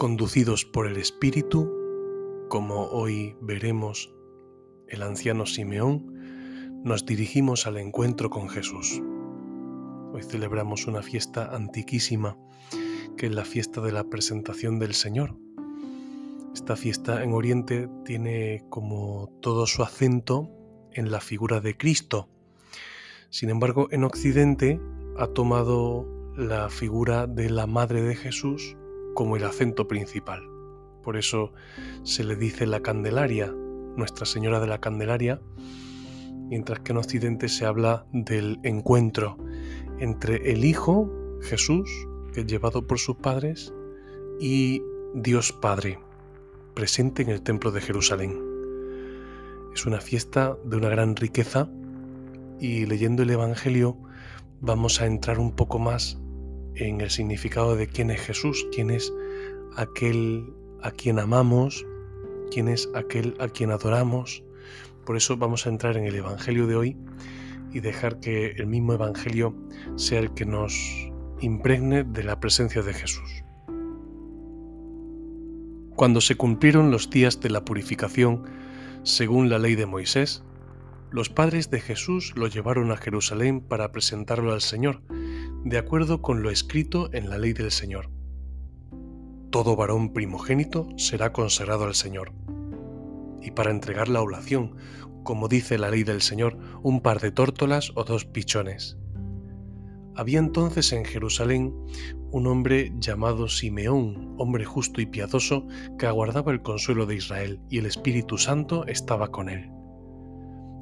Conducidos por el Espíritu, como hoy veremos el anciano Simeón, nos dirigimos al encuentro con Jesús. Hoy celebramos una fiesta antiquísima, que es la fiesta de la presentación del Señor. Esta fiesta en Oriente tiene como todo su acento en la figura de Cristo. Sin embargo, en Occidente ha tomado la figura de la Madre de Jesús como el acento principal. Por eso se le dice la Candelaria, Nuestra Señora de la Candelaria, mientras que en Occidente se habla del encuentro entre el Hijo, Jesús, que es llevado por sus padres, y Dios Padre, presente en el Templo de Jerusalén. Es una fiesta de una gran riqueza y leyendo el Evangelio vamos a entrar un poco más en el significado de quién es Jesús, quién es aquel a quien amamos, quién es aquel a quien adoramos. Por eso vamos a entrar en el Evangelio de hoy y dejar que el mismo Evangelio sea el que nos impregne de la presencia de Jesús. Cuando se cumplieron los días de la purificación, según la ley de Moisés, los padres de Jesús lo llevaron a Jerusalén para presentarlo al Señor, de acuerdo con lo escrito en la ley del Señor. Todo varón primogénito será consagrado al Señor. Y para entregar la oblación, como dice la ley del Señor, un par de tórtolas o dos pichones. Había entonces en Jerusalén un hombre llamado Simeón, hombre justo y piadoso, que aguardaba el consuelo de Israel, y el Espíritu Santo estaba con él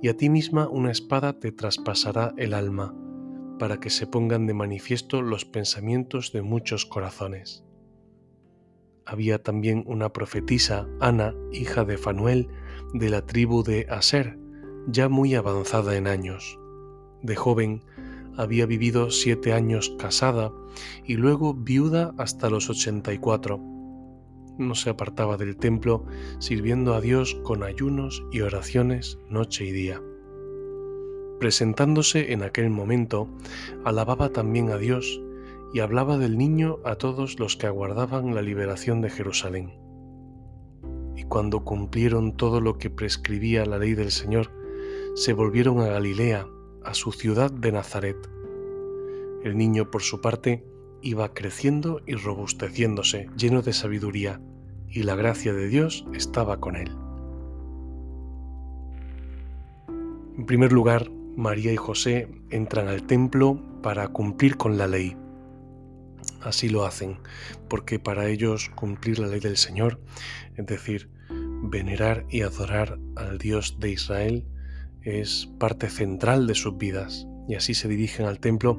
y a ti misma una espada te traspasará el alma, para que se pongan de manifiesto los pensamientos de muchos corazones. Había también una profetisa, Ana, hija de Fanuel, de la tribu de Aser, ya muy avanzada en años. De joven había vivido siete años casada y luego viuda hasta los ochenta y cuatro no se apartaba del templo, sirviendo a Dios con ayunos y oraciones noche y día. Presentándose en aquel momento, alababa también a Dios y hablaba del niño a todos los que aguardaban la liberación de Jerusalén. Y cuando cumplieron todo lo que prescribía la ley del Señor, se volvieron a Galilea, a su ciudad de Nazaret. El niño, por su parte, iba creciendo y robusteciéndose, lleno de sabiduría, y la gracia de Dios estaba con él. En primer lugar, María y José entran al templo para cumplir con la ley. Así lo hacen, porque para ellos cumplir la ley del Señor, es decir, venerar y adorar al Dios de Israel, es parte central de sus vidas y así se dirigen al templo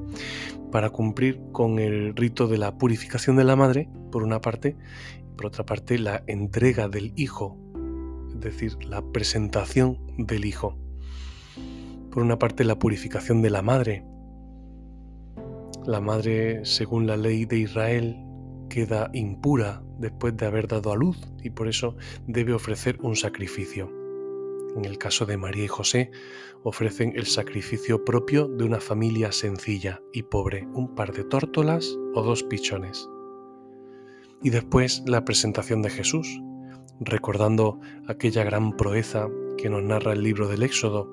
para cumplir con el rito de la purificación de la madre, por una parte, y por otra parte la entrega del hijo, es decir, la presentación del hijo. Por una parte la purificación de la madre. La madre, según la ley de Israel, queda impura después de haber dado a luz y por eso debe ofrecer un sacrificio. En el caso de María y José, ofrecen el sacrificio propio de una familia sencilla y pobre, un par de tórtolas o dos pichones. Y después la presentación de Jesús, recordando aquella gran proeza que nos narra el libro del Éxodo,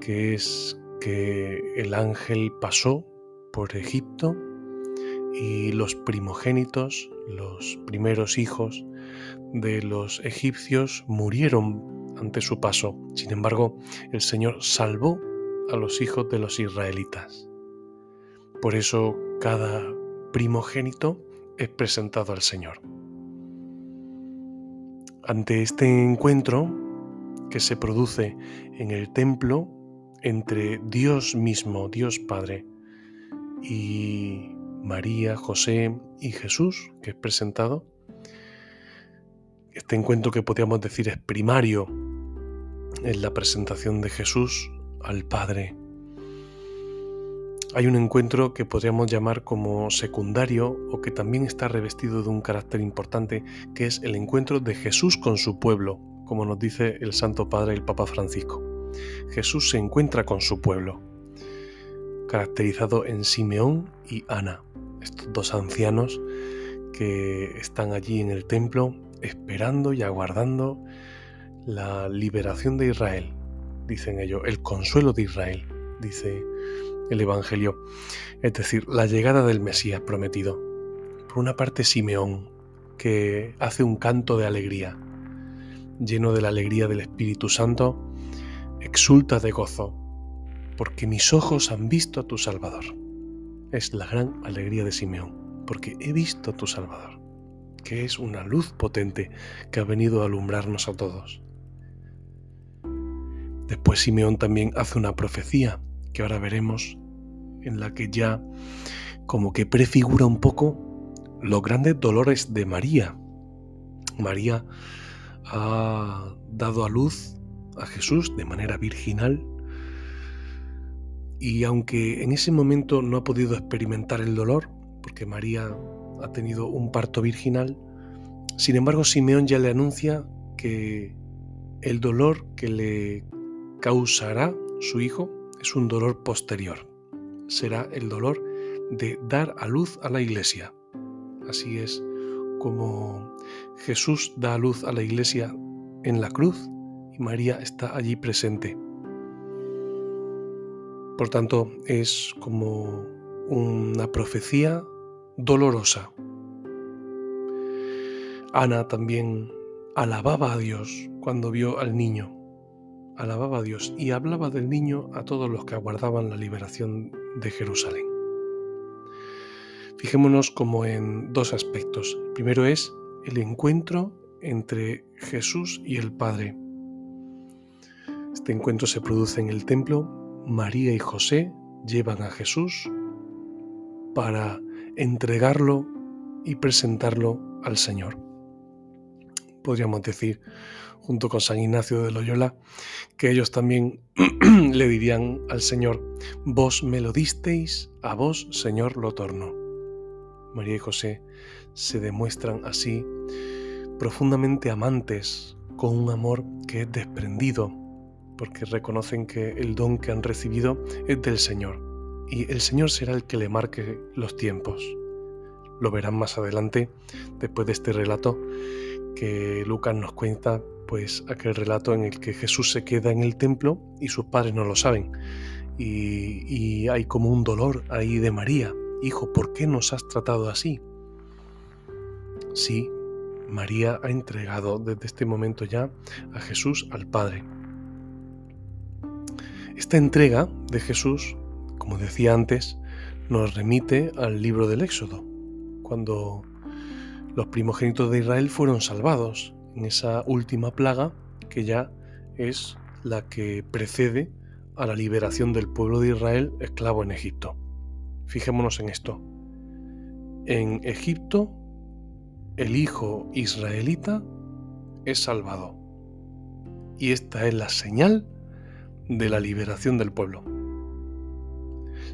que es que el ángel pasó por Egipto y los primogénitos, los primeros hijos de los egipcios murieron ante su paso. Sin embargo, el Señor salvó a los hijos de los israelitas. Por eso cada primogénito es presentado al Señor. Ante este encuentro que se produce en el templo entre Dios mismo, Dios Padre, y María, José y Jesús, que es presentado, este encuentro que podríamos decir es primario en la presentación de Jesús al Padre. Hay un encuentro que podríamos llamar como secundario o que también está revestido de un carácter importante, que es el encuentro de Jesús con su pueblo, como nos dice el Santo Padre el Papa Francisco. Jesús se encuentra con su pueblo, caracterizado en Simeón y Ana, estos dos ancianos que están allí en el templo esperando y aguardando la liberación de Israel, dicen ellos, el consuelo de Israel, dice el Evangelio, es decir, la llegada del Mesías prometido. Por una parte Simeón, que hace un canto de alegría, lleno de la alegría del Espíritu Santo, exulta de gozo, porque mis ojos han visto a tu Salvador. Es la gran alegría de Simeón, porque he visto a tu Salvador, que es una luz potente que ha venido a alumbrarnos a todos. Después Simeón también hace una profecía que ahora veremos, en la que ya como que prefigura un poco los grandes dolores de María. María ha dado a luz a Jesús de manera virginal y aunque en ese momento no ha podido experimentar el dolor, porque María ha tenido un parto virginal, sin embargo Simeón ya le anuncia que el dolor que le causará su hijo es un dolor posterior. Será el dolor de dar a luz a la iglesia. Así es como Jesús da a luz a la iglesia en la cruz María está allí presente. Por tanto, es como una profecía dolorosa. Ana también alababa a Dios cuando vio al niño. Alababa a Dios y hablaba del niño a todos los que aguardaban la liberación de Jerusalén. Fijémonos como en dos aspectos. El primero es el encuentro entre Jesús y el Padre. Este encuentro se produce en el templo. María y José llevan a Jesús para entregarlo y presentarlo al Señor. Podríamos decir, junto con San Ignacio de Loyola, que ellos también le dirían al Señor, vos me lo disteis, a vos, Señor, lo torno. María y José se demuestran así profundamente amantes, con un amor que es desprendido, porque reconocen que el don que han recibido es del Señor y el Señor será el que le marque los tiempos. Lo verán más adelante, después de este relato que Lucas nos cuenta, pues aquel relato en el que Jesús se queda en el templo y sus padres no lo saben. Y, hay como un dolor ahí de María. Hijo, ¿por qué nos has tratado así? Sí, María ha entregado desde este momento ya a Jesús al Padre. Esta entrega de Jesús, como decía antes, nos remite al libro del Éxodo, cuando los primogénitos de Israel fueron salvados en esa última plaga que ya es la que precede a la liberación del pueblo de Israel esclavo en Egipto. Fijémonos en esto. En Egipto, el hijo israelita es salvado. Y esta es la señal de la liberación del pueblo.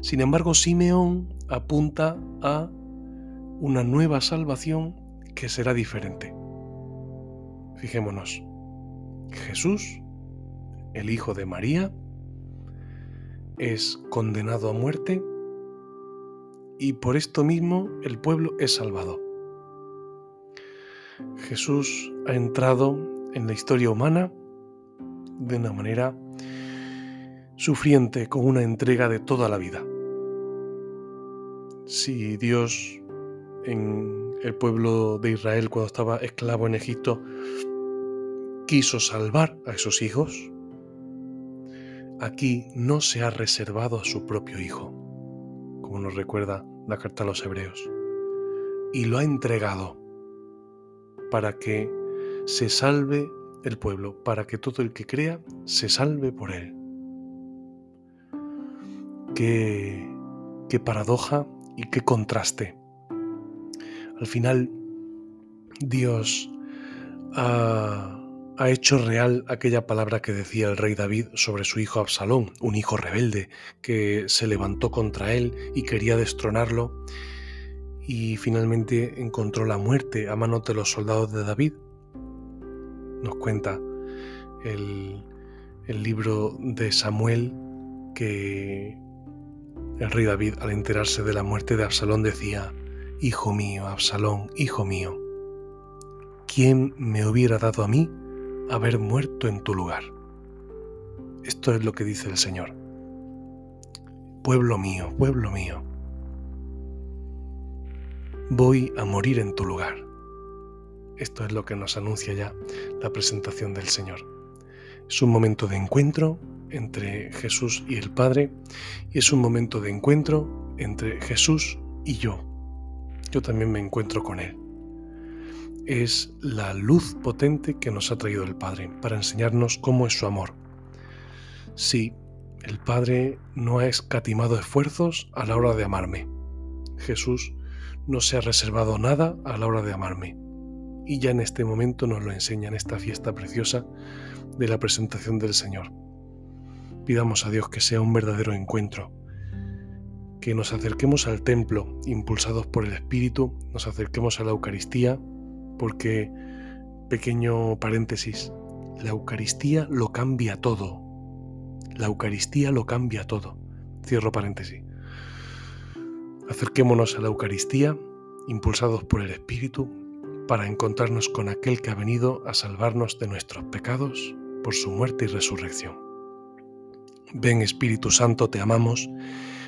Sin embargo, Simeón apunta a una nueva salvación que será diferente. Fijémonos, Jesús el hijo de María, es condenado a muerte y por esto mismo el pueblo es salvado. Jesús ha entrado en la historia humana de una manera sufriente con una entrega de toda la vida. Si Dios en el pueblo de Israel cuando estaba esclavo en Egipto quiso salvar a esos hijos, aquí no se ha reservado a su propio hijo, como nos recuerda la carta a los hebreos, y lo ha entregado para que se salve el pueblo, para que todo el que crea se salve por él. Qué, qué paradoja y qué contraste. Al final, Dios ha, ha hecho real aquella palabra que decía el rey David sobre su hijo Absalón, un hijo rebelde que se levantó contra él y quería destronarlo y finalmente encontró la muerte a manos de los soldados de David. Nos cuenta el libro de Samuel que el rey David al enterarse de la muerte de Absalón decía, Hijo mío, Absalón, hijo mío, ¿quién me hubiera dado a mí haber muerto en tu lugar? Esto es lo que dice el Señor. Pueblo mío, pueblo mío, voy a morir en tu lugar. Esto es lo que nos anuncia ya la presentación del Señor. Es un momento de encuentro entre Jesús y el Padre y es un momento de encuentro entre Jesús y yo. Yo también me encuentro con Él. Es la luz potente que nos ha traído el Padre para enseñarnos cómo es su amor. Sí, el Padre no ha escatimado esfuerzos a la hora de amarme. Jesús no se ha reservado nada a la hora de amarme. Y ya en este momento nos lo enseña en esta fiesta preciosa de la presentación del Señor. Pidamos a Dios que sea un verdadero encuentro, que nos acerquemos al templo impulsados por el Espíritu, nos acerquemos a la Eucaristía, porque, pequeño paréntesis, la Eucaristía lo cambia todo. La Eucaristía lo cambia todo. Cierro paréntesis. Acerquémonos a la Eucaristía, impulsados por el Espíritu, para encontrarnos con aquel que ha venido a salvarnos de nuestros pecados por su muerte y resurrección. Ven Espíritu Santo, te amamos,